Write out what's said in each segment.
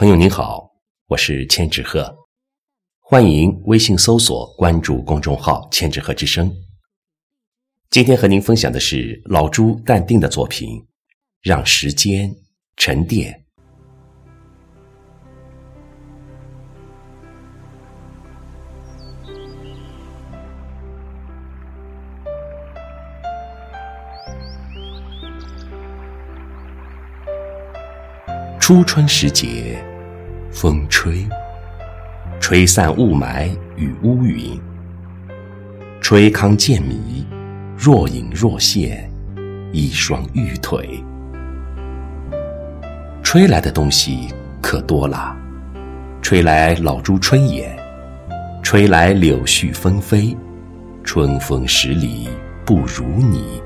朋友您好，我是千纸鹤，欢迎微信搜索关注公众号“千纸鹤之声”。今天和您分享的是老朱淡定的作品《让时间沉淀》。初春时节，风吹，吹散雾霾与乌云，吹糠见米，若隐若现一双玉腿。吹来的东西可多了，吹来老朱春眼，吹来柳絮纷飞，春风十里不如你。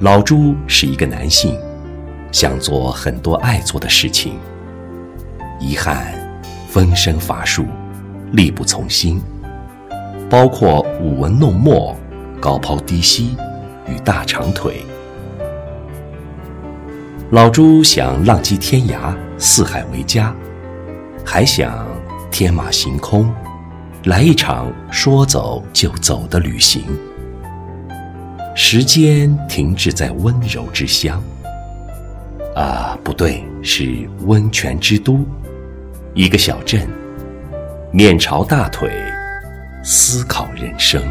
老朱是一个男性。想做很多爱做的事情，遗憾，分身乏术，力不从心，包括舞文弄墨、高抛低吸与大长腿。老朱想浪迹天涯，四海为家，还想天马行空，来一场说走就走的旅行。时间停滞在温柔之乡。啊，不对，是温泉之都，一个小镇，面朝大腿，思考人生。